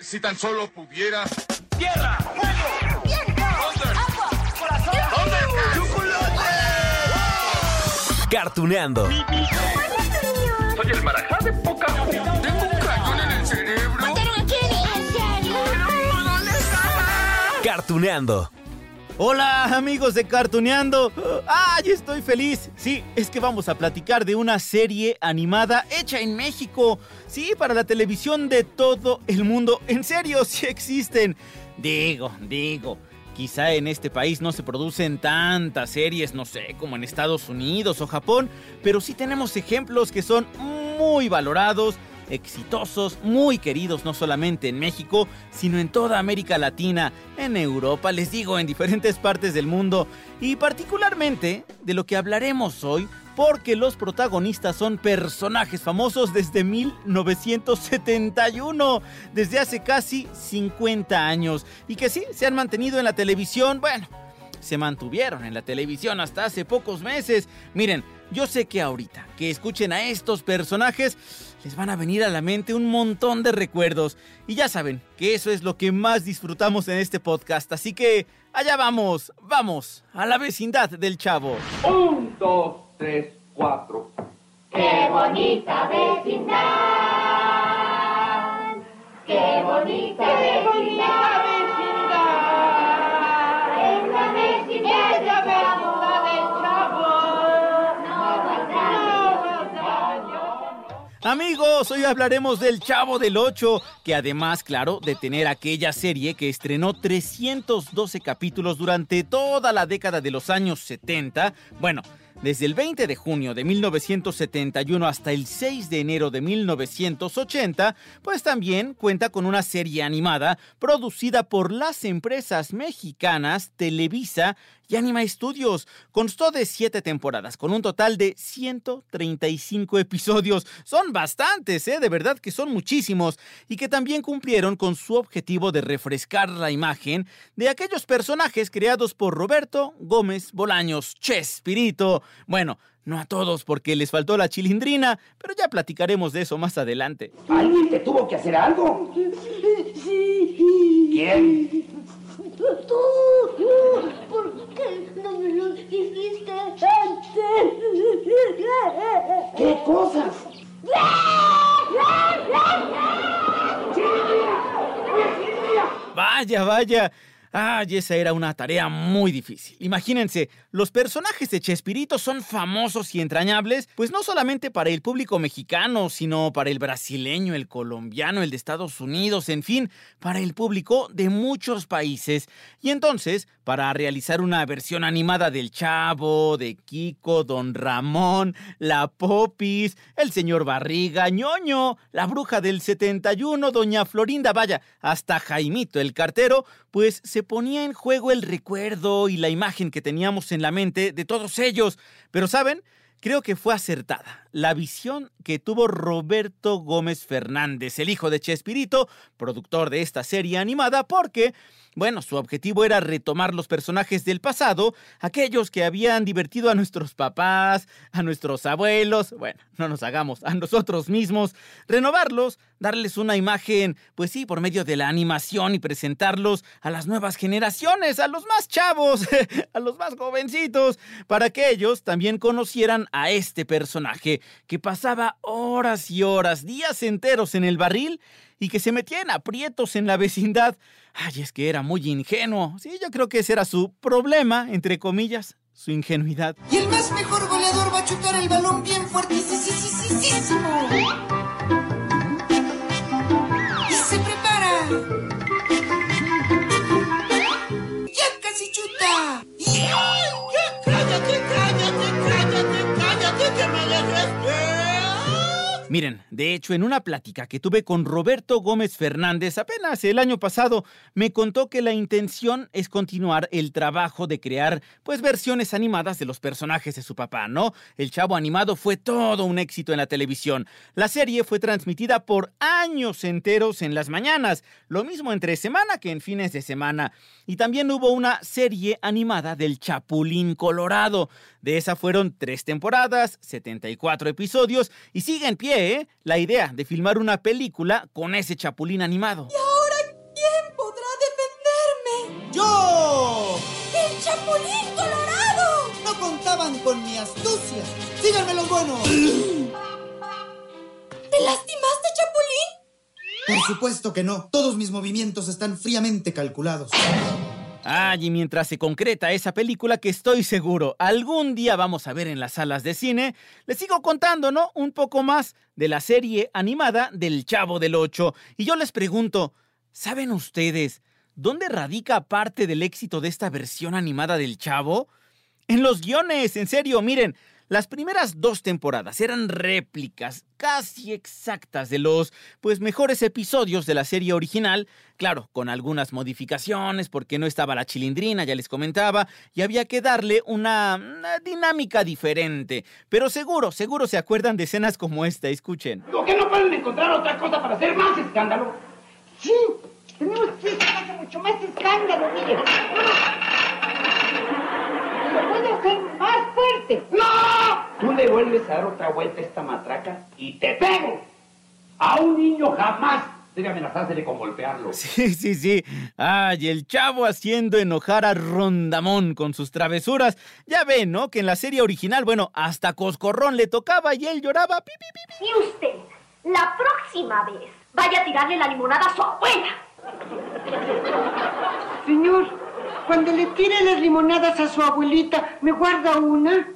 Si tan solo pudiera. ¡Tierra! ¡Fuego! ¡Viento! ¡Agua! ¡Corazón! ¡Chocolate! Cartuneando. Soy el marajá de poca. Tengo un cañón en el cerebro. ¿Mataron a Kenny? ¿En serio? Cartuneando. Hola amigos de Cartuneando. ¡Ay, estoy feliz! Sí, es que vamos a platicar de una serie animada hecha en México. Sí, para la televisión de todo el mundo. En serio, sí existen. Digo, digo. Quizá en este país no se producen tantas series, no sé, como en Estados Unidos o Japón, pero sí tenemos ejemplos que son muy valorados exitosos, muy queridos no solamente en México, sino en toda América Latina, en Europa, les digo, en diferentes partes del mundo, y particularmente de lo que hablaremos hoy, porque los protagonistas son personajes famosos desde 1971, desde hace casi 50 años, y que sí, se han mantenido en la televisión, bueno, se mantuvieron en la televisión hasta hace pocos meses. Miren, yo sé que ahorita que escuchen a estos personajes, les van a venir a la mente un montón de recuerdos. Y ya saben que eso es lo que más disfrutamos en este podcast. Así que allá vamos, vamos a la vecindad del chavo. Un, dos, tres, cuatro. Qué bonita vecindad. Qué bonita vecindad. Es la vecindad del chavo. Amigos, hoy hablaremos del Chavo del 8, que además, claro, de tener aquella serie que estrenó 312 capítulos durante toda la década de los años 70, bueno, desde el 20 de junio de 1971 hasta el 6 de enero de 1980, pues también cuenta con una serie animada producida por las empresas mexicanas Televisa y Anima Studios. Constó de 7 temporadas, con un total de 135 episodios. Son bastantes, ¿eh? De verdad que son muchísimos. Y que también cumplieron con su objetivo de refrescar la imagen de aquellos personajes creados por Roberto Gómez Bolaños, Chespirito. Bueno, no a todos porque les faltó la chilindrina, pero ya platicaremos de eso más adelante. ¿Alguien te tuvo que hacer algo? Sí. ¿Quién? Tú. ¿Por qué no me lo dijiste antes? ¿Qué cosas? Vaya, vaya. Ay, esa era una tarea muy difícil. Imagínense, los personajes de Chespirito son famosos y entrañables, pues no solamente para el público mexicano, sino para el brasileño, el colombiano, el de Estados Unidos, en fin, para el público de muchos países. Y entonces, para realizar una versión animada del Chavo, de Kiko, Don Ramón, La Popis, el señor Barriga, ñoño, la bruja del 71, Doña Florinda, vaya, hasta Jaimito el cartero, pues se ponía en juego el recuerdo y la imagen que teníamos en la mente de todos ellos. Pero, ¿saben? Creo que fue acertada la visión que tuvo Roberto Gómez Fernández, el hijo de Chespirito, productor de esta serie animada, porque, bueno, su objetivo era retomar los personajes del pasado, aquellos que habían divertido a nuestros papás, a nuestros abuelos, bueno, no nos hagamos, a nosotros mismos, renovarlos, darles una imagen, pues sí, por medio de la animación y presentarlos a las nuevas generaciones, a los más chavos, a los más jovencitos, para que ellos también conocieran a este personaje que pasaba horas y horas, días enteros en el barril y que se metía en aprietos en la vecindad. Ay, es que era muy ingenuo. Sí, yo creo que ese era su problema, entre comillas, su ingenuidad. Y el más mejor goleador va a chutar el balón bien fuertísimo. Y se prepara. Ya casi chuta. Y... Miren, de hecho, en una plática que tuve con Roberto Gómez Fernández apenas el año pasado, me contó que la intención es continuar el trabajo de crear, pues, versiones animadas de los personajes de su papá, ¿no? El Chavo Animado fue todo un éxito en la televisión. La serie fue transmitida por años enteros en las mañanas, lo mismo entre semana que en fines de semana. Y también hubo una serie animada del Chapulín Colorado. De esa fueron tres temporadas, 74 episodios y sigue en pie, ¿eh? La idea de filmar una película con ese chapulín animado. Y ahora ¡Yo! ¡El Chapulín Colorado! No contaban con mi astucia. ¡Síganme los buenos! ¿Te lastimaste, Chapulín? Por supuesto que no. Todos mis movimientos están fríamente calculados. Ay, y mientras se concreta esa película que estoy seguro algún día vamos a ver en las salas de cine, les sigo contando, ¿no? Un poco más de la serie animada del Chavo del Ocho. Y yo les pregunto, ¿saben ustedes dónde radica parte del éxito de esta versión animada del Chavo? En los guiones, en serio, miren, las primeras dos temporadas eran réplicas casi exactas de los pues mejores episodios de la serie original, claro, con algunas modificaciones porque no estaba la chilindrina, ya les comentaba, y había que darle una, una dinámica diferente. Pero seguro, seguro se acuerdan de escenas como esta, escuchen. ¿Por qué no pueden encontrar otra cosa para hacer más escándalo? Sí, tenemos que hacer mucho más escándalo, mire. Lo puedo hacer más fuerte. ¡No! Tú le vuelves a dar otra vuelta a esta matraca y te pego. A un niño jamás debe amenazársele con golpearlo. Sí, sí, sí. Ay, el chavo haciendo enojar a Rondamón con sus travesuras. Ya ven, ¿no? Que en la serie original, bueno, hasta Coscorrón le tocaba y él lloraba. Pi, pi, pi, pi. Y usted, la próxima vez, vaya a tirarle la limonada a su abuela. Señor, cuando le tire las limonadas a su abuelita, ¿me guarda una?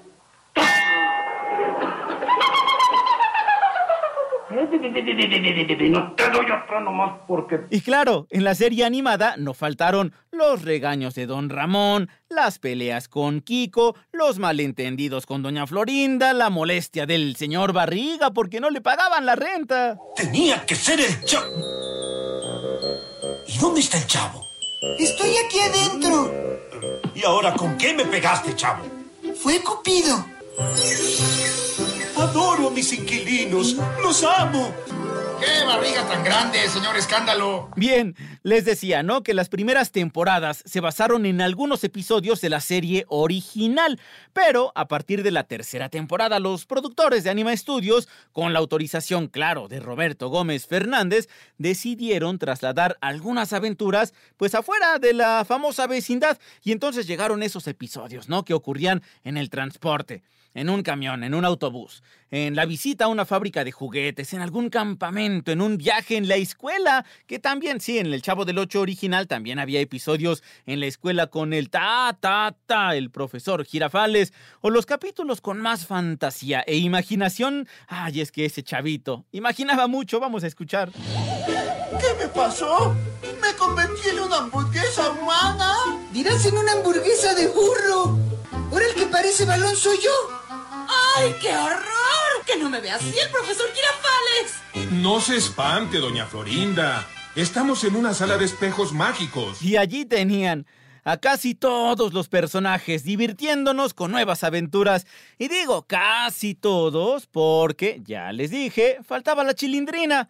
No te doy otra nomás porque... Y claro, en la serie animada no faltaron los regaños de Don Ramón, las peleas con Kiko, los malentendidos con Doña Florinda, la molestia del señor Barriga porque no le pagaban la renta. Tenía que ser el chavo. ¿Y dónde está el chavo? Estoy aquí adentro. ¿Y ahora con qué me pegaste, chavo? Fue Cupido. Mis inquilinos. Los amo. ¡Qué barriga tan grande, señor escándalo! Bien, les decía, ¿no? Que las primeras temporadas se basaron en algunos episodios de la serie original, pero a partir de la tercera temporada, los productores de Anima Studios, con la autorización, claro, de Roberto Gómez Fernández, decidieron trasladar algunas aventuras, pues afuera de la famosa vecindad, y entonces llegaron esos episodios, ¿no? Que ocurrían en el transporte en un camión, en un autobús, en la visita a una fábrica de juguetes, en algún campamento, en un viaje en la escuela, que también, sí, en el Chavo del Ocho original también había episodios en la escuela con el ta, ta, ta, el profesor Girafales, o los capítulos con más fantasía e imaginación. Ay, es que ese chavito imaginaba mucho, vamos a escuchar. ¿Qué me pasó? ¿Me convertí en una hamburguesa humana? Dirás en una hamburguesa de burro. Ahora el que parece balón soy yo. ¡Ay, qué horror! Que no me vea así el profesor Girafales. No se espante, doña Florinda. Estamos en una sala de espejos mágicos. Y allí tenían a casi todos los personajes divirtiéndonos con nuevas aventuras. Y digo casi todos porque, ya les dije, faltaba la chilindrina.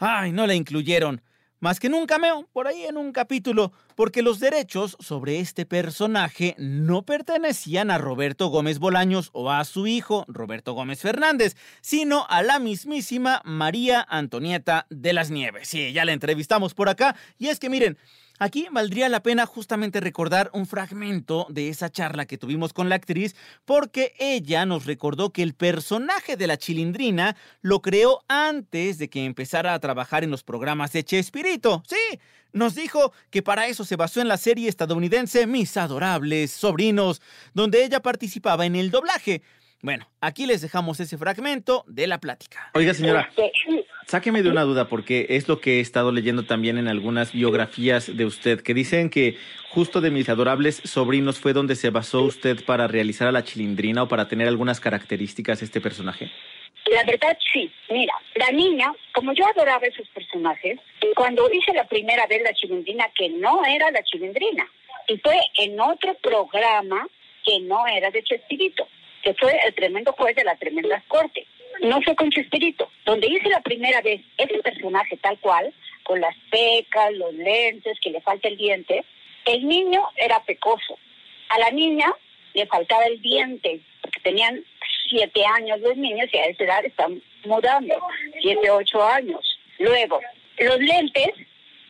Ay, no la incluyeron. Más que en un cameo, por ahí en un capítulo, porque los derechos sobre este personaje no pertenecían a Roberto Gómez Bolaños o a su hijo, Roberto Gómez Fernández, sino a la mismísima María Antonieta de las Nieves. Sí, ya la entrevistamos por acá. Y es que miren, Aquí valdría la pena justamente recordar un fragmento de esa charla que tuvimos con la actriz, porque ella nos recordó que el personaje de la chilindrina lo creó antes de que empezara a trabajar en los programas de Chespirito. Sí, nos dijo que para eso se basó en la serie estadounidense Mis adorables sobrinos, donde ella participaba en el doblaje. Bueno, aquí les dejamos ese fragmento de la plática. Oiga, señora, sáqueme de una duda porque es lo que he estado leyendo también en algunas biografías de usted, que dicen que justo de mis adorables sobrinos fue donde se basó usted para realizar a la chilindrina o para tener algunas características este personaje. La verdad sí, mira, la niña, como yo adoraba esos personajes, cuando hice la primera vez la chilindrina, que no era la chilindrina, y fue en otro programa que no era de Chespirito, que fue el tremendo juez de la tremenda corte. No fue con Chespirito, donde hice la primera vez ese personaje tal cual, con las pecas, los lentes, que le falta el diente, el niño era pecoso. A la niña le faltaba el diente, porque tenían siete años los niños y a esa edad están mudando, siete, ocho años. Luego, los lentes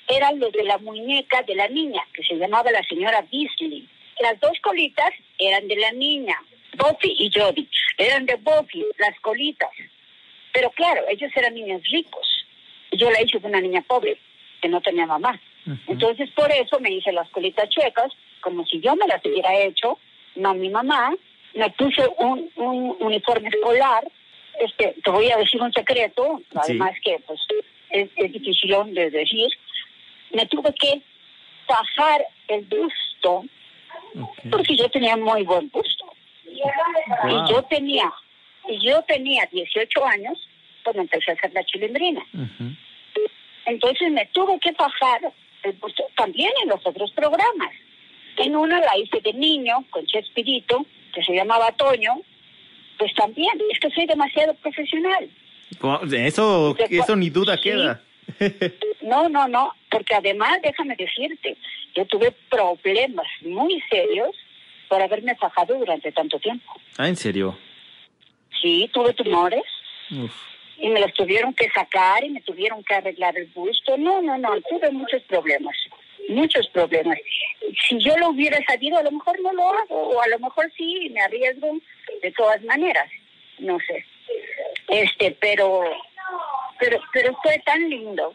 eran los de la muñeca de la niña, que se llamaba la señora Beasley. Las dos colitas eran de la niña, Buffy y Jody. Eran de Buffy, las colitas. Pero claro, ellos eran niños ricos. Yo la hice de una niña pobre, que no tenía mamá. Entonces, por eso me hice las colitas chuecas, como si yo me las hubiera hecho, no mi mamá. Me puse un, un uniforme escolar. Este, te voy a decir un secreto, además que pues es, es difícil de decir. Me tuve que bajar el busto, porque yo tenía muy buen busto. Y yo tenía, y yo tenía 18 años cuando empecé a hacer la chilindrina. Entonces me tuve que bajar el busto también en los otros programas. En una la hice de niño con Chespirito, que se llamaba Toño, pues también, es que soy demasiado profesional. Eso, eso ni duda queda. No, no, no, porque además, déjame decirte, yo tuve problemas muy serios por haberme fajado durante tanto tiempo. Ah, ¿en serio? Sí, tuve tumores. Y me los tuvieron que sacar y me tuvieron que arreglar el busto. No, no, no, tuve muchos problemas. Muchos problemas. Si yo lo hubiera sabido, a lo mejor no lo hago. O a lo mejor sí, me arriesgo de todas maneras. No sé. Este, pero, pero, pero fue tan lindo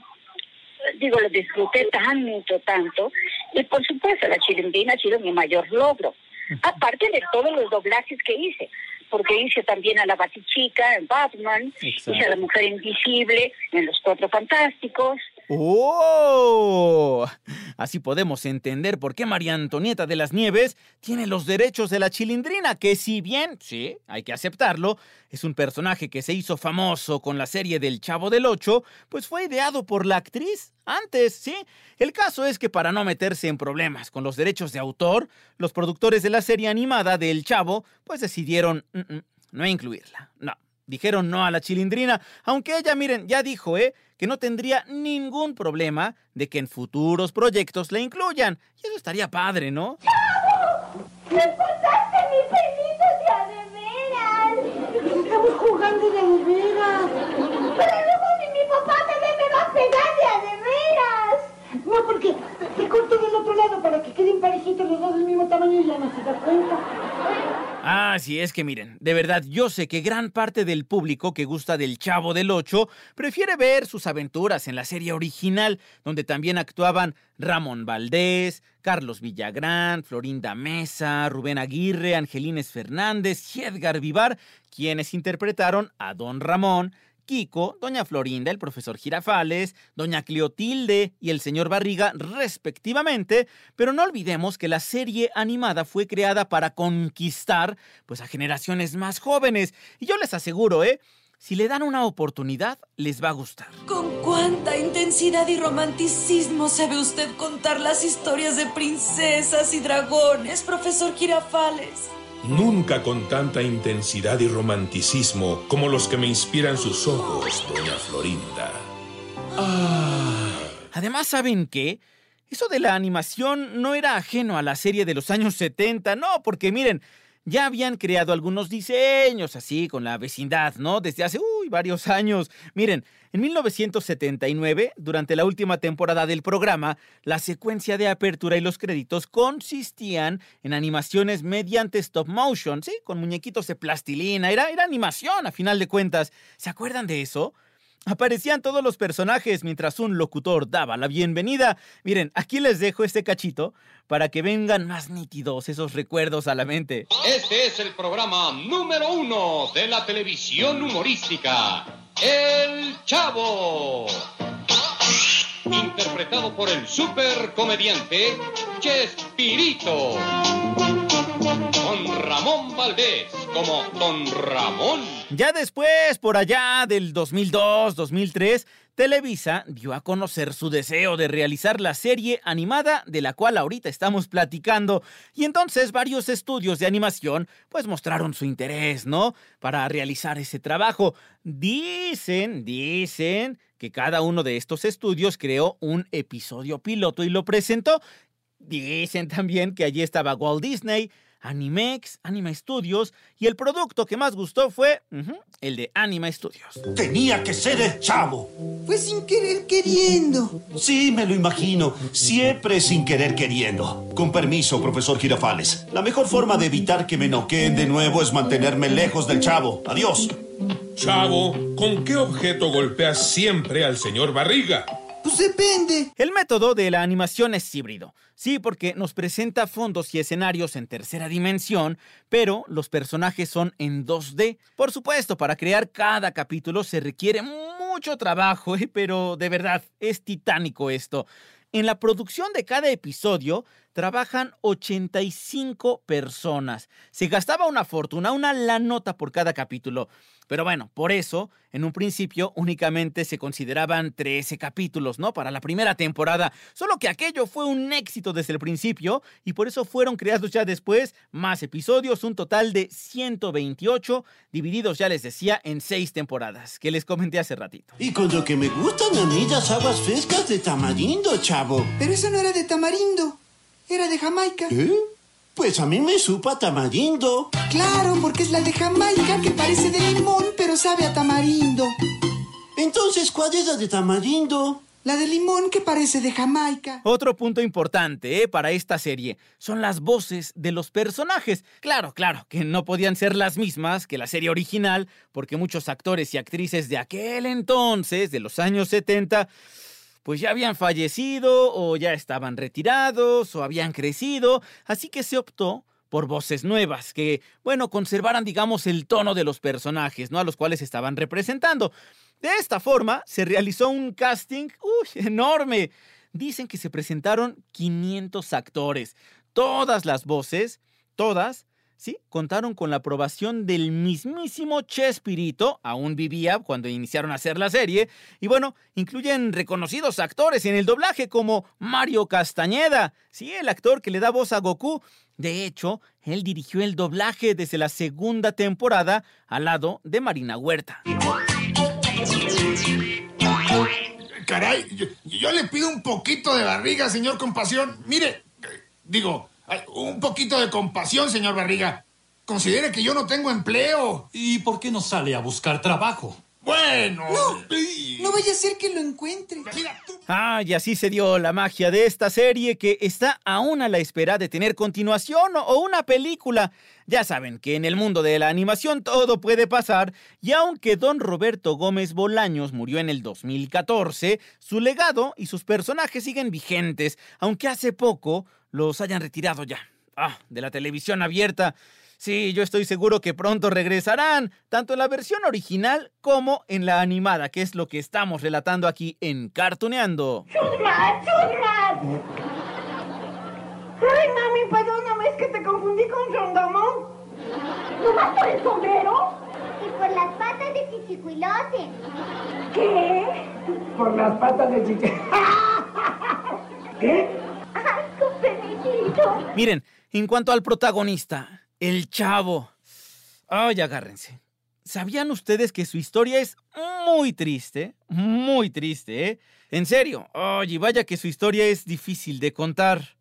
digo, lo disfruté tanto, tanto. Y por supuesto, la chilindrina ha sido mi mayor logro. Aparte de todos los doblajes que hice, porque hice también a la Batichica en Batman, hice a la Mujer Invisible en Los Cuatro Fantásticos. ¡Oh! Así podemos entender por qué María Antonieta de las Nieves tiene los derechos de la chilindrina, que si bien, sí, hay que aceptarlo, es un personaje que se hizo famoso con la serie del Chavo del Ocho, pues fue ideado por la actriz antes, ¿sí? El caso es que para no meterse en problemas con los derechos de autor, los productores de la serie animada del Chavo, pues decidieron mm, mm, no incluirla. No, dijeron no a la chilindrina, aunque ella, miren, ya dijo, ¿eh? que no tendría ningún problema de que en futuros proyectos la incluyan. Y eso estaría padre, ¿no? ¡Me pasaste mi pelito de a de veras! Estamos jugando de veras. Pero luego si mi papá me ve me va a pegar de a de veras. No, porque te corto del otro lado para que queden parejitos los dos del mismo tamaño y ya no se da cuenta. Ah, sí, es que miren, de verdad, yo sé que gran parte del público que gusta del Chavo del Ocho prefiere ver sus aventuras en la serie original, donde también actuaban Ramón Valdés, Carlos Villagrán, Florinda Mesa, Rubén Aguirre, Angelines Fernández y Edgar Vivar, quienes interpretaron a Don Ramón, Kiko, Doña Florinda, el profesor Girafales, Doña Cleotilde y el señor Barriga, respectivamente, pero no olvidemos que la serie animada fue creada para conquistar pues a generaciones más jóvenes. Y yo les aseguro, ¿eh? Si le dan una oportunidad, les va a gustar. Con cuánta intensidad y romanticismo sabe usted contar las historias de princesas y dragones, profesor Girafales. Nunca con tanta intensidad y romanticismo como los que me inspiran sus ojos, doña Florinda. Ah. Además, ¿saben qué? Eso de la animación no era ajeno a la serie de los años 70, no, porque miren, ya habían creado algunos diseños así con la vecindad, ¿no? Desde hace, varios años. Miren, en 1979, durante la última temporada del programa, la secuencia de apertura y los créditos consistían en animaciones mediante stop motion, ¿sí? Con muñequitos de plastilina. Era, era animación, a final de cuentas. ¿Se acuerdan de eso? Aparecían todos los personajes mientras un locutor daba la bienvenida. Miren, aquí les dejo este cachito para que vengan más nítidos esos recuerdos a la mente. Este es el programa número uno de la televisión humorística, El Chavo. Interpretado por el super comediante Chespirito. Con Ramón Valdés como Don Ramón. Ya después, por allá del 2002, 2003, Televisa dio a conocer su deseo de realizar la serie animada de la cual ahorita estamos platicando. Y entonces varios estudios de animación pues mostraron su interés, ¿no? Para realizar ese trabajo. Dicen, dicen que cada uno de estos estudios creó un episodio piloto y lo presentó. Dicen también que allí estaba Walt Disney, Animex, Anima Studios y el producto que más gustó fue el de Anima Studios. Tenía que ser el chavo. Fue sin querer queriendo. Sí, me lo imagino. Siempre sin querer queriendo. Con permiso, profesor Girafales. La mejor forma de evitar que me noqueen de nuevo es mantenerme lejos del chavo. Adiós. Chavo, ¿con qué objeto golpeas siempre al señor Barriga? Pues depende. El método de la animación es híbrido. Sí, porque nos presenta fondos y escenarios en tercera dimensión, pero los personajes son en 2D. Por supuesto, para crear cada capítulo se requiere mucho trabajo, ¿eh? pero de verdad, es titánico esto. En la producción de cada episodio trabajan 85 personas. Se gastaba una fortuna, una la nota por cada capítulo. Pero bueno, por eso, en un principio únicamente se consideraban 13 capítulos, ¿no? Para la primera temporada. Solo que aquello fue un éxito desde el principio y por eso fueron creados ya después más episodios, un total de 128, divididos, ya les decía, en 6 temporadas, que les comenté hace ratito. Y con lo que me gustan a mí las aguas frescas de tamarindo, chavo. Pero eso no era de tamarindo. Era de Jamaica. ¿Eh? Pues a mí me supa tamarindo. Claro, porque es la de Jamaica que parece de limón, pero sabe a tamarindo. Entonces, ¿cuál es la de tamarindo? La de limón que parece de Jamaica. Otro punto importante ¿eh? para esta serie son las voces de los personajes. Claro, claro, que no podían ser las mismas que la serie original, porque muchos actores y actrices de aquel entonces, de los años 70, pues ya habían fallecido o ya estaban retirados o habían crecido, así que se optó por voces nuevas que, bueno, conservaran, digamos, el tono de los personajes, ¿no? A los cuales estaban representando. De esta forma, se realizó un casting, uy, enorme. Dicen que se presentaron 500 actores. Todas las voces, todas, Sí, contaron con la aprobación del mismísimo Chespirito, aún vivía cuando iniciaron a hacer la serie, y bueno, incluyen reconocidos actores en el doblaje como Mario Castañeda, sí, el actor que le da voz a Goku. De hecho, él dirigió el doblaje desde la segunda temporada al lado de Marina Huerta. Caray, yo, yo le pido un poquito de barriga, señor Compasión. Mire, eh, digo, un poquito de compasión, señor Barriga. Considere que yo no tengo empleo. ¿Y por qué no sale a buscar trabajo? Bueno. No vaya a ser que lo encuentre. Ah, y así se dio la magia de esta serie que está aún a la espera de tener continuación o una película. Ya saben que en el mundo de la animación todo puede pasar y aunque don Roberto Gómez Bolaños murió en el 2014, su legado y sus personajes siguen vigentes, aunque hace poco los hayan retirado ya. Ah, de la televisión abierta. Sí, yo estoy seguro que pronto regresarán, tanto en la versión original como en la animada, que es lo que estamos relatando aquí en Cartuneando. ¡Chusma! ¡Chusma! Ay, mami, perdóname, es que te confundí con Rondamón. ¿No vas por el sombrero? Y por las patas de chichicuilote. ¿Qué? Por las patas de chiche. ¿Qué? Ay, con. Miren, en cuanto al protagonista, el chavo. Ay, agárrense. ¿Sabían ustedes que su historia es muy triste? Muy triste, ¿eh? En serio. Oye, vaya que su historia es difícil de contar.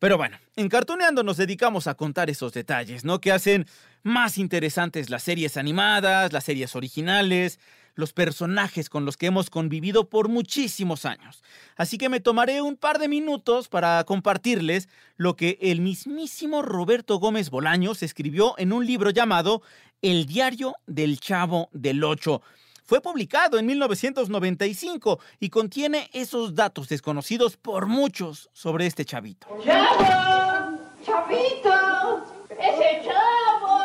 Pero bueno, en Cartuneando nos dedicamos a contar esos detalles, ¿no? Que hacen más interesantes las series animadas, las series originales, los personajes con los que hemos convivido por muchísimos años. Así que me tomaré un par de minutos para compartirles lo que el mismísimo Roberto Gómez Bolaños escribió en un libro llamado El diario del Chavo del Ocho. Fue publicado en 1995 y contiene esos datos desconocidos por muchos sobre este chavito. ¡Chavo! ¡Chavito! ¡Ese chavo!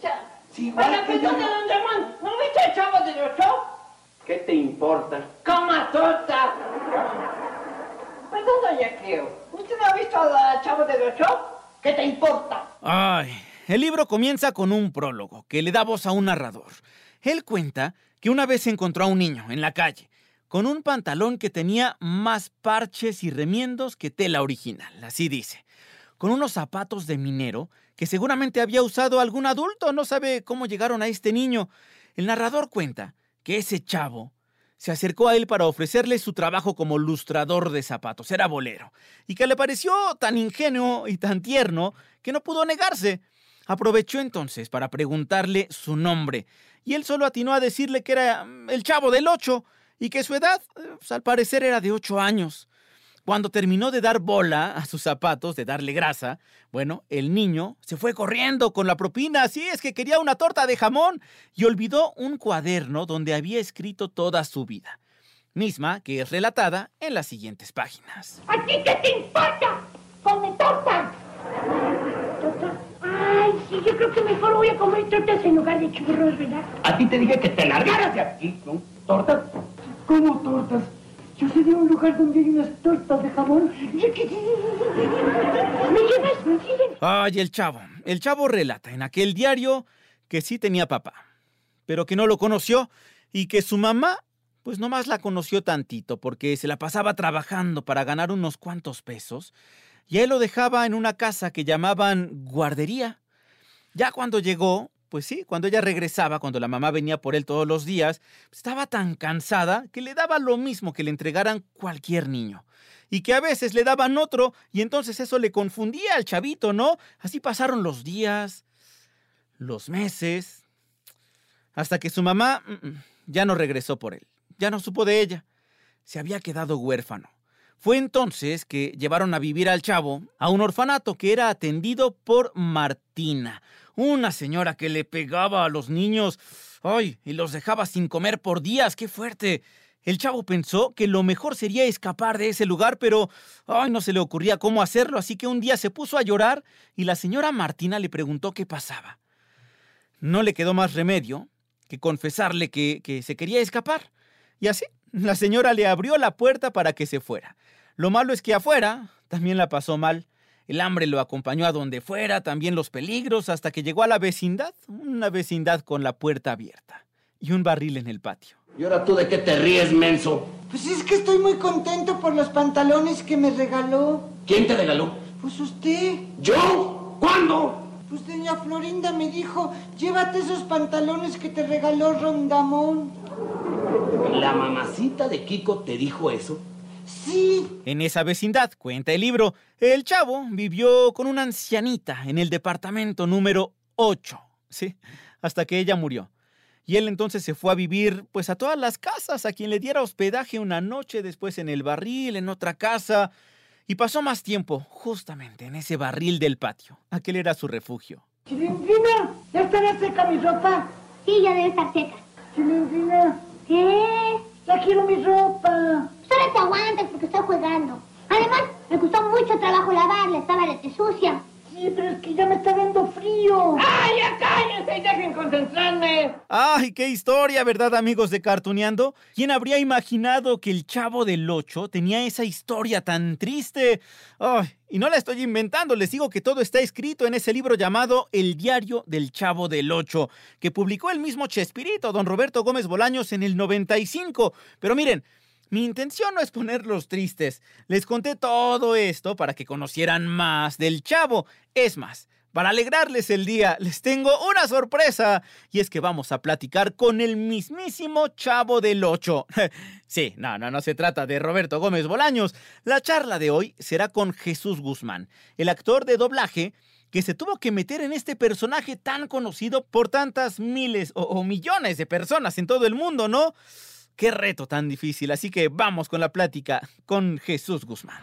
Cha- Sí, Oiga, que yo- perdón, don Ramón, ¿no viste ¿Qué te importa? ¡Coma tota! Perdón, doña Cleo, ¿usted no ha visto al chavo de ocho? ¿Qué te importa? Ay, el libro comienza con un prólogo que le da voz a un narrador. Él cuenta que una vez encontró a un niño en la calle con un pantalón que tenía más parches y remiendos que tela original, así dice. Con unos zapatos de minero que seguramente había usado algún adulto, no sabe cómo llegaron a este niño. El narrador cuenta que ese chavo se acercó a él para ofrecerle su trabajo como lustrador de zapatos, era bolero, y que le pareció tan ingenuo y tan tierno que no pudo negarse. Aprovechó entonces para preguntarle su nombre, y él solo atinó a decirle que era mm, el chavo del ocho, y que su edad, eh, pues, al parecer, era de ocho años. Cuando terminó de dar bola a sus zapatos, de darle grasa, bueno, el niño se fue corriendo con la propina, así es que quería una torta de jamón, y olvidó un cuaderno donde había escrito toda su vida, misma que es relatada en las siguientes páginas. ¿A ti qué te importa? ¡Come torta! ¿Torta? Ay, sí, yo creo que mejor voy a comer tortas en lugar de churros, ¿verdad? A ti te dije que te largaras de aquí, ¿no? ¿Tortas? ¿Cómo tortas? Yo sé de un lugar donde hay unas tortas de jamón. ¿Me llevas? Ay, el chavo. El chavo relata en aquel diario que sí tenía papá, pero que no lo conoció y que su mamá, pues nomás la conoció tantito porque se la pasaba trabajando para ganar unos cuantos pesos y él lo dejaba en una casa que llamaban guardería. Ya cuando llegó, pues sí, cuando ella regresaba, cuando la mamá venía por él todos los días, estaba tan cansada que le daba lo mismo que le entregaran cualquier niño. Y que a veces le daban otro y entonces eso le confundía al chavito, ¿no? Así pasaron los días, los meses, hasta que su mamá mm, mm, ya no regresó por él, ya no supo de ella, se había quedado huérfano. Fue entonces que llevaron a vivir al chavo a un orfanato que era atendido por Martina, una señora que le pegaba a los niños, ay, y los dejaba sin comer por días, qué fuerte. El chavo pensó que lo mejor sería escapar de ese lugar, pero ay, no se le ocurría cómo hacerlo, así que un día se puso a llorar y la señora Martina le preguntó qué pasaba. No le quedó más remedio que confesarle que, que se quería escapar. Y así, la señora le abrió la puerta para que se fuera. Lo malo es que afuera también la pasó mal. El hambre lo acompañó a donde fuera, también los peligros, hasta que llegó a la vecindad, una vecindad con la puerta abierta y un barril en el patio. ¿Y ahora tú de qué te ríes, menso? Pues es que estoy muy contento por los pantalones que me regaló. ¿Quién te regaló? Pues usted. ¿Yo? ¿Cuándo? Pues doña Florinda me dijo, llévate esos pantalones que te regaló Rondamón. ¿La mamacita de Kiko te dijo eso? Sí. En esa vecindad, cuenta el libro, el chavo vivió con una ancianita en el departamento número 8, ¿sí? Hasta que ella murió. Y él entonces se fue a vivir pues a todas las casas, a quien le diera hospedaje una noche, después en el barril, en otra casa, y pasó más tiempo justamente en ese barril del patio. Aquel era su refugio. Chilindrina, ¿ya estará seca mi ropa? Sí, ya debe estar seca. Chilindrina, ¿Qué? ya quiero mi ropa. Solo te aguantas porque estoy jugando. Además, me costó mucho trabajo lavarla, estaba rete sucia. Sí, pero es que ya me está dando frío. ¡Ay, ya cállense y dejen concentrarme! ¡Ay, qué historia, verdad, amigos de Cartuneando! ¿Quién habría imaginado que el chavo del 8 tenía esa historia tan triste? ¡Ay! Y no la estoy inventando, les digo que todo está escrito en ese libro llamado El diario del chavo del 8, que publicó el mismo Chespirito, don Roberto Gómez Bolaños, en el 95. Pero miren, mi intención no es ponerlos tristes. Les conté todo esto para que conocieran más del chavo. Es más, para alegrarles el día, les tengo una sorpresa. Y es que vamos a platicar con el mismísimo chavo del 8. sí, no, no, no se trata de Roberto Gómez Bolaños. La charla de hoy será con Jesús Guzmán, el actor de doblaje que se tuvo que meter en este personaje tan conocido por tantas miles o, o millones de personas en todo el mundo, ¿no? Qué reto tan difícil, así que vamos con la plática con Jesús Guzmán.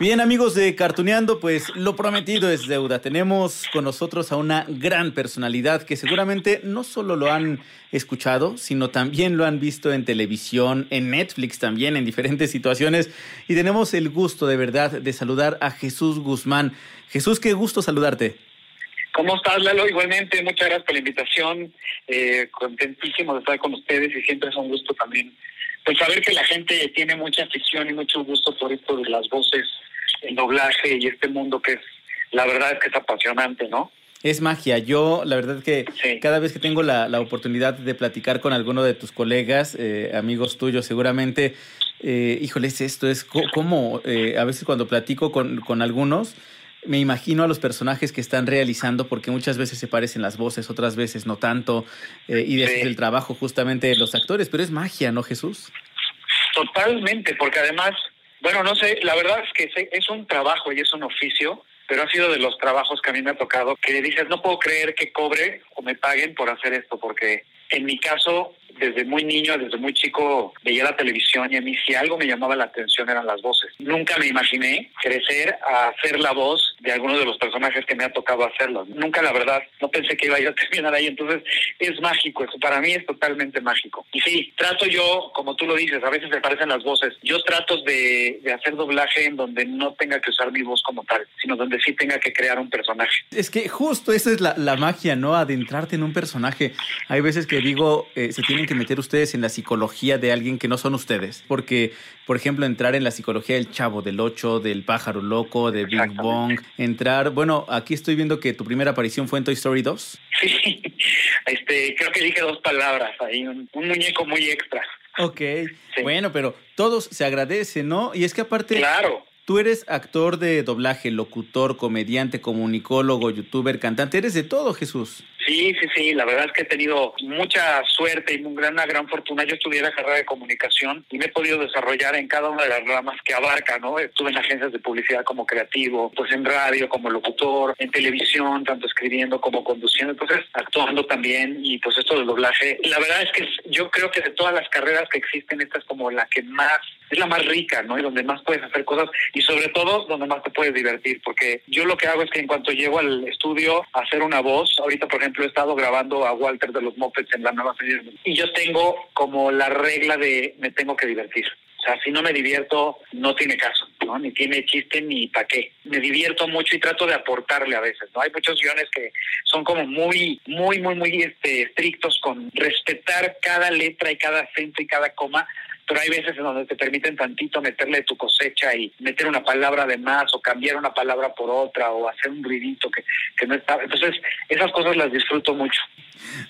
Bien amigos de Cartuneando, pues lo prometido es deuda. Tenemos con nosotros a una gran personalidad que seguramente no solo lo han escuchado, sino también lo han visto en televisión, en Netflix también, en diferentes situaciones. Y tenemos el gusto de verdad de saludar a Jesús Guzmán. Jesús, qué gusto saludarte. ¿Cómo estás, Lalo? Igualmente, muchas gracias por la invitación. Eh, contentísimo de estar con ustedes y siempre es un gusto también. Pues saber que la gente tiene mucha afición y mucho gusto por esto de las voces, el doblaje y este mundo que es, la verdad es que es apasionante, ¿no? Es magia. Yo, la verdad que cada vez que tengo la, la, oportunidad de platicar con alguno de tus colegas, eh, amigos tuyos, seguramente, eh, híjoles, esto es como, eh, a veces cuando platico con, con algunos, me imagino a los personajes que están realizando, porque muchas veces se parecen las voces, otras veces no tanto, eh, y es el trabajo justamente de los actores, pero es magia, ¿no, Jesús? Totalmente, porque además, bueno, no sé, la verdad es que es un trabajo y es un oficio, pero ha sido de los trabajos que a mí me ha tocado que dices, no puedo creer que cobre o me paguen por hacer esto, porque en mi caso, desde muy niño, desde muy chico, veía la televisión y a mí si algo me llamaba la atención eran las voces. Nunca me imaginé crecer a hacer la voz de alguno de los personajes que me ha tocado hacerlo. Nunca, la verdad, no pensé que iba yo a terminar ahí. Entonces, es mágico eso. Para mí es totalmente mágico. Y sí, trato yo, como tú lo dices, a veces me parecen las voces. Yo trato de, de hacer doblaje en donde no tenga que usar mi voz como tal, sino donde sí tenga que crear un personaje. Es que justo esa es la, la magia, ¿no? Adentrarte en un personaje. Hay veces que digo, eh, se tienen que meter ustedes en la psicología de alguien que no son ustedes. Porque, por ejemplo, entrar en la psicología del chavo, del ocho, del pájaro loco, de Big Bong. Entrar, bueno, aquí estoy viendo que tu primera aparición fue en Toy Story 2. Sí, este, creo que dije dos palabras ahí, un, un muñeco muy extra. Ok, bueno, pero todos se agradecen, ¿no? Y es que aparte... Claro. Tú eres actor de doblaje, locutor, comediante, comunicólogo, youtuber, cantante, eres de todo, Jesús. Sí, sí, sí, la verdad es que he tenido mucha suerte y un gran- una gran fortuna. Yo estudié la carrera de comunicación y me he podido desarrollar en cada una de las ramas que abarca, ¿no? Estuve en agencias de publicidad como creativo, pues en radio como locutor, en televisión, tanto escribiendo como conduciendo, entonces actuando también y pues esto del doblaje. La verdad es que yo creo que de todas las carreras que existen, esta es como la que más, es la más rica, ¿no? Y donde más puedes hacer cosas y sobre todo donde más te puedes divertir, porque yo lo que hago es que en cuanto llego al estudio a hacer una voz, ahorita por ejemplo he estado grabando a Walter de los Muppets en la nueva serie y yo tengo como la regla de me tengo que divertir. O sea, si no me divierto, no tiene caso, ¿no? Ni tiene chiste ni pa' qué. Me divierto mucho y trato de aportarle a veces, ¿no? Hay muchos guiones que son como muy, muy, muy, muy este, estrictos con respetar cada letra y cada acento y cada coma, pero hay veces en donde te permiten tantito meterle tu cosecha y meter una palabra de más o cambiar una palabra por otra o hacer un ruidito que, que no está. Entonces, esas cosas las disfruto mucho.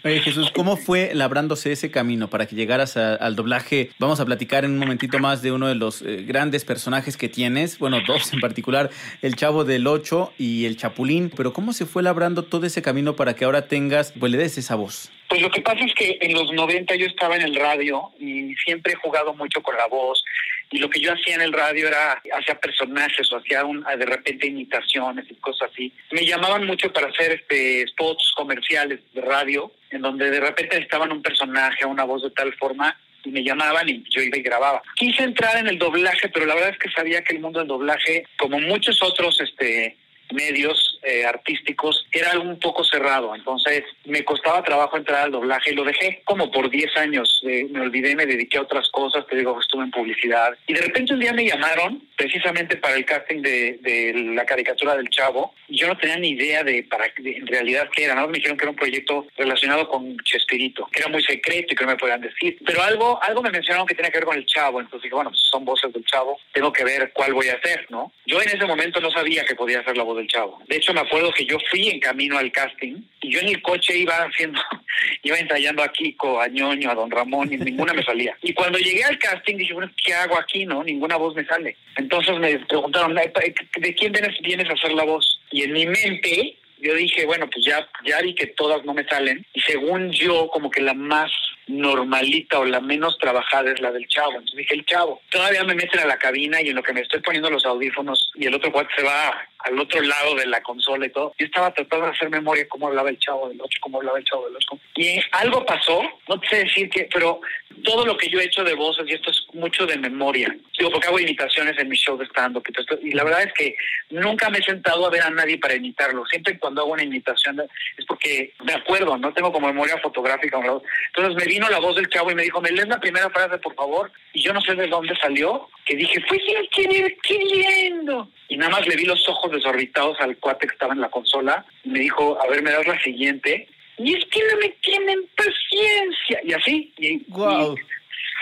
Oye, Jesús, ¿cómo fue labrándose ese camino para que llegaras a- al doblaje? Vamos a platicar en un momentito más de uno de los eh, grandes personajes que tienes, bueno, dos en particular, el Chavo del Ocho y el Chapulín, pero ¿cómo se fue labrando todo ese camino para que ahora tengas, pues le des esa voz? Pues lo que pasa es que en los 90 yo estaba en el radio y siempre he mucho con la voz. Y lo que yo hacía en el radio era, hacía personajes o hacía un, de repente imitaciones y cosas así. Me llamaban mucho para hacer este spots comerciales de radio, en donde de repente necesitaban un personaje, una voz de tal forma, y me llamaban y yo iba y grababa. Quise entrar en el doblaje, pero la verdad es que sabía que el mundo del doblaje, como muchos otros este medios eh, artísticos era un poco cerrado, entonces me costaba trabajo entrar al doblaje y lo dejé como por 10 años, eh, me olvidé, me dediqué a otras cosas, te digo, estuve en publicidad y de repente un día me llamaron precisamente para el casting de, de la caricatura del Chavo yo no tenía ni idea de, para, de en realidad qué era, ¿no? me dijeron que era un proyecto relacionado con Chespirito, que era muy secreto y que no me podían decir, pero algo, algo me mencionaron que tenía que ver con el Chavo, entonces dije, bueno, pues son voces del Chavo, tengo que ver cuál voy a hacer, ¿no? Yo en ese momento no sabía que podía hacer la voz del Chavo. De hecho, me acuerdo que yo fui en camino al casting y yo en el coche iba haciendo, iba ensayando a Kiko, a Ñoño, a Don Ramón y ninguna me salía. Y cuando llegué al casting dije, bueno, ¿qué hago aquí, no? Ninguna voz me sale. Entonces me preguntaron, ¿de quién vienes, vienes a hacer la voz? Y en mi mente yo dije, bueno, pues ya, ya vi que todas no me salen. Y según yo, como que la más normalita o la menos trabajada es la del chavo. Entonces dije, el chavo. Todavía me meten a la cabina y en lo que me estoy poniendo los audífonos y el otro cuate se va al otro lado de la consola y todo. Yo estaba tratando de hacer memoria cómo hablaba el chavo del 8, cómo hablaba el chavo del 8. Y algo pasó, no te sé decir qué, pero todo lo que yo he hecho de voces, y esto es mucho de memoria, digo, porque hago imitaciones en mi show de stand-up y la verdad es que nunca me he sentado a ver a nadie para imitarlo. Siempre cuando hago una imitación es porque me acuerdo, no tengo como memoria fotográfica. Entonces me vino la voz del chavo y me dijo, me lees la primera frase, por favor. Y yo no sé de dónde salió, que dije, fue sin querer queriendo. Y nada más le vi los ojos desorbitados al cuate que estaba en la consola me dijo, a ver, me das la siguiente. Y es que no me tienen paciencia. Y así. Y, wow. y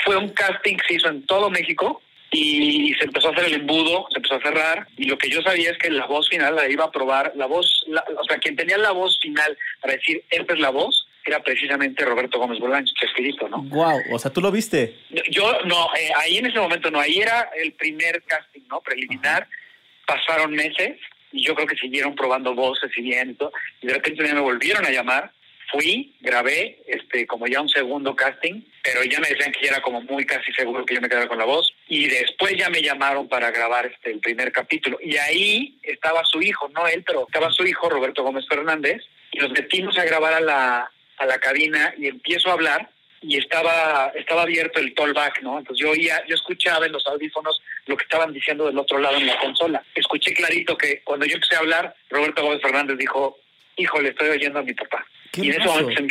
fue un casting que se hizo en todo México y se empezó a hacer el embudo, se empezó a cerrar y lo que yo sabía es que la voz final la iba a probar, la voz, la, o sea, quien tenía la voz final para decir, esta es la voz, era precisamente Roberto Gómez Bolaño, Chespirito, ¿no? Wow, o sea, ¿tú lo viste? Yo no, eh, ahí en ese momento no, ahí era el primer casting, ¿no? Preliminar, pasaron meses y yo creo que siguieron probando voces y bien y de repente me volvieron a llamar, fui, grabé, este, como ya un segundo casting, pero ya me decían que ya era como muy casi seguro que yo me quedara con la voz, y después ya me llamaron para grabar este, el primer capítulo, y ahí estaba su hijo, no él, pero estaba su hijo, Roberto Gómez Fernández, y nos metimos a grabar a la, a la cabina y empiezo a hablar, y estaba estaba abierto el tollback, ¿no? Entonces yo oía, yo escuchaba en los audífonos lo que estaban diciendo del otro lado en la consola. Escuché clarito que cuando yo empecé a hablar, Roberto Gómez Fernández dijo, híjole, estoy oyendo a mi papá. ¿Qué y en ese momento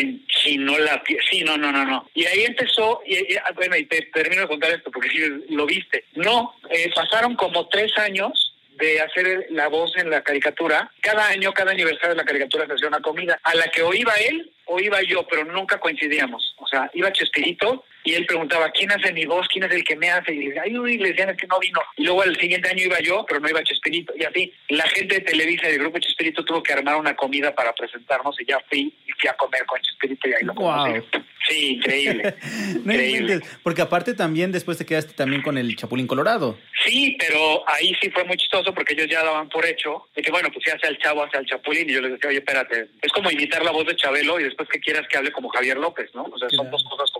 sí, no la, sí, no, no, no, no. Y ahí empezó, y, y- ah, bueno, y te termino de contar esto porque sí lo viste. No, eh, pasaron como tres años de hacer la voz en la caricatura. Cada año, cada aniversario de la caricatura se hacía una comida a la que o iba él o iba yo, pero nunca coincidíamos. O sea, iba Chespirito y él preguntaba, ¿quién hace mi voz? ¿Quién es el que me hace? Y le uy, le decían, es que no vino. Y luego el siguiente año iba yo, pero no iba Chespirito. Y así, la gente de Televisa y del grupo Chespirito tuvo que armar una comida para presentarnos y ya fui y fui a comer con Chespirito y ahí lo conocí. Wow. Sí, increíble. No increíble. inventes, porque aparte también después te quedaste también con el Chapulín Colorado. Sí, pero ahí sí fue muy chistoso porque ellos ya daban por hecho de que, bueno, pues ya sea el chavo, hacia el chapulín. Y yo les decía, oye, espérate, es como imitar la voz de Chabelo y después que quieras que hable como Javier López, ¿no? O sea, son dos cosas.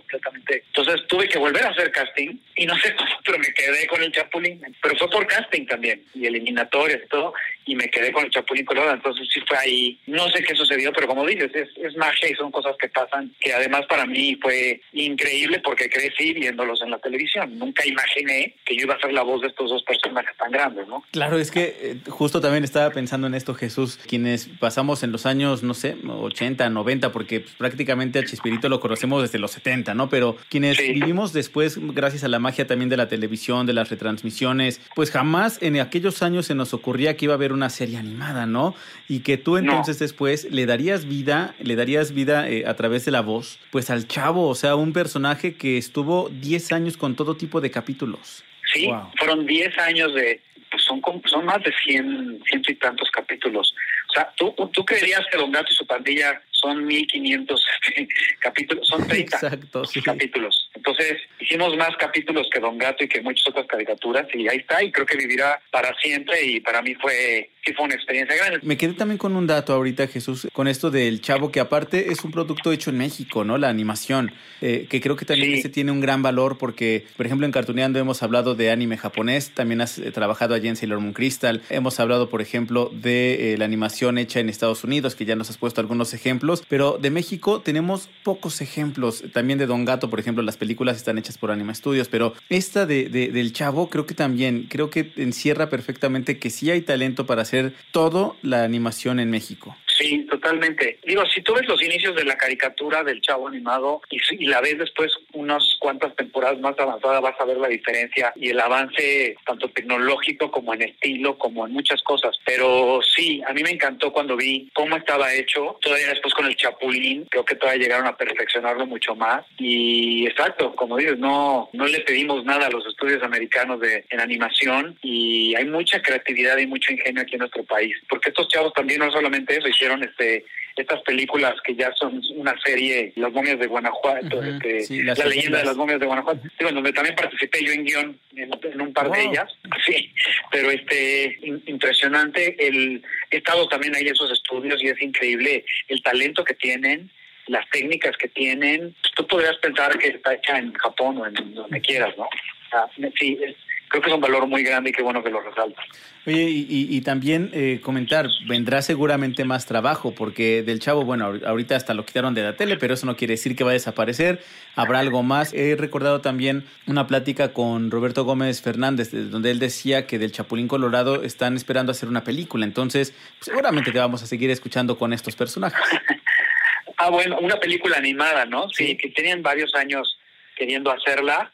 Entonces tuve que volver a hacer casting y no sé cómo, pero me quedé con el chapulín. Pero fue por casting también y eliminatorias y todo. Y me quedé con el chapulín colorado. Entonces sí fue ahí. No sé qué sucedió, pero como dices, es, es magia y son cosas que pasan que además para mí fue increíble porque crecí viéndolos en la televisión. Nunca imaginé que yo iba a ser la voz de estos dos personajes tan grandes, ¿no? Claro, es que eh, justo también estaba pensando en esto, Jesús, quienes pasamos en los años, no sé, 80, 90, porque pues, prácticamente a Chespirito lo conocemos desde los 70, ¿no? Pero quienes vivimos después, gracias a la magia también de la televisión, de las retransmisiones, pues jamás en aquellos años se nos ocurría que iba a haber una serie animada, ¿no? Y que tú entonces después le darías vida, le darías vida eh, a través de la voz, pues al chavo, o sea, un personaje que estuvo 10 años con todo tipo de capítulos. Sí, Wow. fueron 10 años de, pues son, son más de 100, ciento y tantos capítulos. O sea, ¿tú, tú creerías que Don Gato y su pandilla son 1500 este, capítulos, son 30 Exacto, sí. capítulos. Entonces, hicimos más capítulos que Don Gato y que muchas otras caricaturas y ahí está y creo que vivirá para siempre y para mí fue, sí fue una experiencia grande. Me quedé también con un dato ahorita, Jesús, con esto del chavo, que aparte es un producto hecho en México, ¿no? La animación, eh, que creo que también ese tiene un gran valor porque, por ejemplo, en Cartuneando hemos hablado de anime japonés, también has eh, trabajado allí en Sailor Moon Crystal, hemos hablado, por ejemplo, de eh, la animación hecha en Estados Unidos, que ya nos has puesto algunos ejemplos, pero de México tenemos pocos ejemplos, también de Don Gato, por ejemplo, las películas están hechas por Anima Studios, pero esta de, de- del chavo creo que también, creo que encierra perfectamente que sí hay talento para hacer todo la animación en México. Sí, totalmente. Digo, si tú ves los inicios de la caricatura del Chavo animado y, y la ves después unas cuantas temporadas más avanzada, vas a ver la diferencia y el avance tanto tecnológico como en estilo, como en muchas cosas. Pero sí, a mí me encantó cuando vi cómo estaba hecho. Todavía después con el Chapulín, creo que todavía llegaron a perfeccionarlo mucho más. Y exacto, como dices, no, no le pedimos nada a los estudios americanos de, en animación y hay mucha creatividad y mucho ingenio aquí en nuestro país. Porque estos chavos también no solamente eso, hicieron este estas películas que ya son una serie, Las momias de Guanajuato, este, sí, La leyenda de las momias de Guanajuato, en donde también participé yo en guion en, en un par de ellas, sí, pero este in- impresionante, el, he estado también ahí en esos estudios y es increíble el talento que tienen, las técnicas que tienen, tú podrías pensar que está hecha en Japón o en donde quieras, ¿no? O sea, sí, es- creo que es un valor muy grande y qué bueno que lo resaltas. Oye, y, y- y también eh, comentar, vendrá seguramente más trabajo, porque del chavo, bueno, ahor- ahorita hasta lo quitaron de la tele, pero eso no quiere decir que va a desaparecer, habrá algo más. He recordado también una plática con Roberto Gómez Fernández, de- donde él decía que del Chapulín Colorado están esperando hacer una película, entonces pues, seguramente te vamos a seguir escuchando con estos personajes. Ah, bueno, una película animada, ¿no? Sí, que tenían varios años queriendo hacerla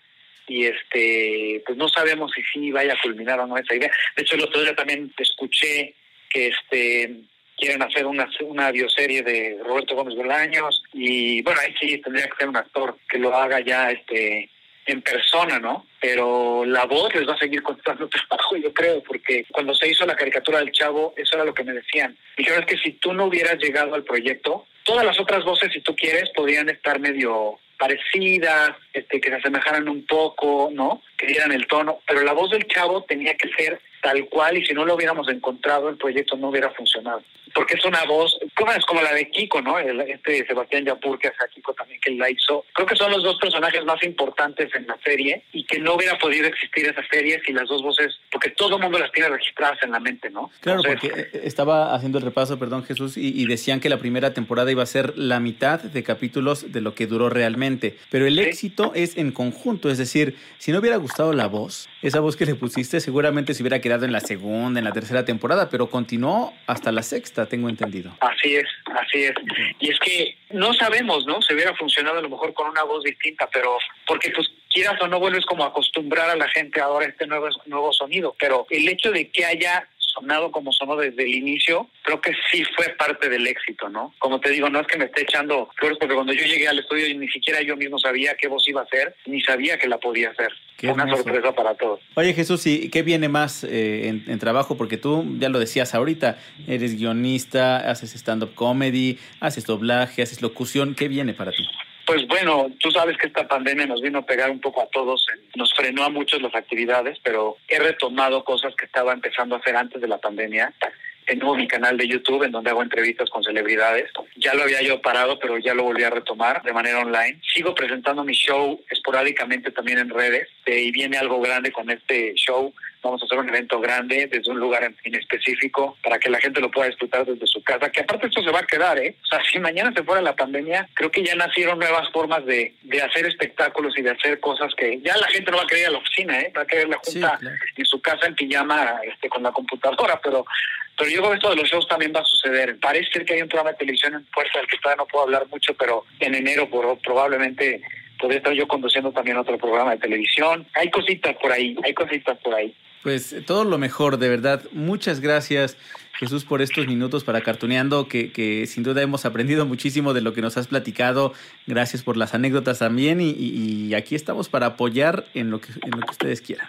y este, pues no sabemos si sí vaya a culminar o no esa idea. De hecho, el otro día también escuché que este quieren hacer una, una bioserie de Roberto Gómez Bolaños y bueno, ahí sí tendría que ser un actor que lo haga ya este en persona, ¿no? Pero la voz les va a seguir costando trabajo, yo creo, porque cuando se hizo la caricatura del Chavo, eso era lo que me decían. Dijeron es que si tú no hubieras llegado al proyecto, todas las otras voces, si tú quieres, podrían estar medio parecidas, este, que se asemejaran un poco, ¿no? Que dieran el tono, pero la voz del Chavo tenía que ser tal cual y si no lo hubiéramos encontrado el proyecto no hubiera funcionado. Porque es una voz, como es como la de Kiko, ¿no? El- este Sebastián Yapur que hace a Kiko también que la hizo. Creo que son los dos personajes más importantes en la serie y que no hubiera podido existir esa serie si las dos voces, porque todo el mundo las tiene registradas en la mente, ¿no? Claro, Entonces, porque eh, estaba haciendo el repaso, perdón Jesús, y, y decían que la primera temporada iba a ser la mitad de capítulos de lo que duró realmente. Pero el éxito es en conjunto, es decir, si no hubiera gustado la voz, esa voz que le pusiste seguramente se hubiera quedado en la segunda, en la tercera temporada, pero continuó hasta la sexta, tengo entendido. Así es, así es. Y es que no sabemos, ¿no? Se hubiera funcionado a lo mejor con una voz distinta, pero porque pues quieras o no vuelves como a acostumbrar a la gente ahora a este nuevo, nuevo sonido. Pero el hecho de que haya sonado como sonó desde el inicio, creo que sí fue parte del éxito, ¿no? Como te digo, no es que me esté echando flores, porque cuando yo llegué al estudio ni siquiera yo mismo sabía qué voz iba a hacer, ni sabía que la podía hacer. Qué una hermoso. sorpresa para todos. Oye Jesús, ¿y qué viene más eh, en, en trabajo? Porque tú ya lo decías ahorita, eres guionista, haces stand-up comedy, haces doblaje, haces locución. ¿Qué viene para ti? Pues bueno, tú sabes que esta pandemia nos vino a pegar un poco a todos, nos frenó a muchos las actividades, pero he retomado cosas que estaba empezando a hacer antes de la pandemia. Tengo mi canal de YouTube en donde hago entrevistas con celebridades. Ya lo había yo parado, pero ya lo volví a retomar de manera online. Sigo presentando mi show esporádicamente también en redes y viene algo grande con este show. Vamos a hacer un evento grande desde un lugar en, en específico para que la gente lo pueda disfrutar desde su casa. Que aparte esto se va a quedar, ¿eh? O sea, si mañana se fuera la pandemia, creo que ya nacieron nuevas formas de, de hacer espectáculos y de hacer cosas que ya la gente no va a querer ir a la oficina, ¿eh? Va a querer la junta en su casa en pijama este, con la computadora, pero pero yo creo que esto de los shows también va a suceder. Parece ser que hay un programa de televisión en puerta del que todavía no puedo hablar mucho, pero en enero por, probablemente podría estar yo conduciendo también otro programa de televisión. Hay cositas por ahí, hay cositas por ahí. Pues eh, todo lo mejor, de verdad. Muchas gracias, Jesús, por estos minutos para Cartuneando, que, que sin duda hemos aprendido muchísimo de lo que nos has platicado. Gracias por las anécdotas también y- y aquí estamos para apoyar en lo que, en lo que ustedes quieran.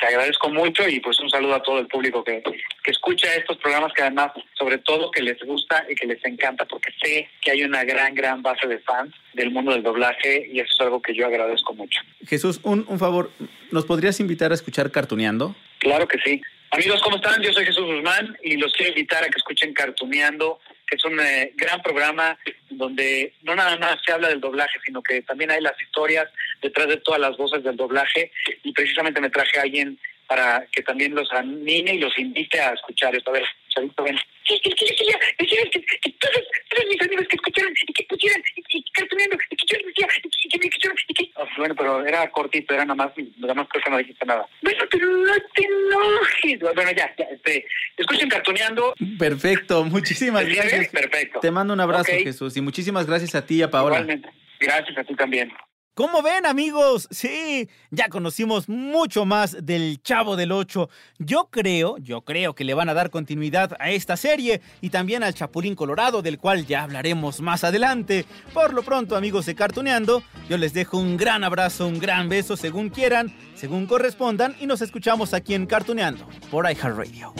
Te agradezco mucho y pues un saludo a todo el público que, que escucha estos programas que además, sobre todo, que les gusta y que les encanta, porque sé que hay una gran, gran base de fans del mundo del doblaje y eso es algo que yo agradezco mucho. Jesús, un, un favor, ¿nos podrías invitar a escuchar Cartuneando? Claro que sí. Amigos, ¿cómo están? Yo soy Jesús Guzmán y los quiero invitar a que escuchen Cartuneando, que es un eh, gran programa donde no nada más se habla del doblaje, sino que también hay las historias detrás de todas las voces del doblaje y precisamente me traje a alguien para que también los anime y los invite a escuchar esto. A ver, Chavito, ven. Sí, que quería, quería decir que, que todos, todos mis amigos que escucharon y que pusieran y, y cartoneando y que yo les decía y que, y que me escucharon y que... Ah, Bueno, pero era cortito, era nada más, nada más creo que no dijiste nada. Bueno, pero no te enojes. Bueno, ya, ya, este, escuchen Cartuneando. Perfecto, muchísimas gracias. Perfecto. Te mando un abrazo, Ok. Jesús, y muchísimas gracias a ti y a Paola. Igualmente. Gracias a ti también. ¿Cómo ven, amigos? Sí, ya conocimos mucho más del Chavo del Ocho. Yo creo, yo creo que le van a dar continuidad a esta serie y también al Chapulín Colorado, del cual ya hablaremos más adelante. Por lo pronto, amigos de Cartuneando, yo les dejo un gran abrazo, un gran beso, según quieran, según correspondan, y nos escuchamos aquí en Cartuneando por iHeartRadio.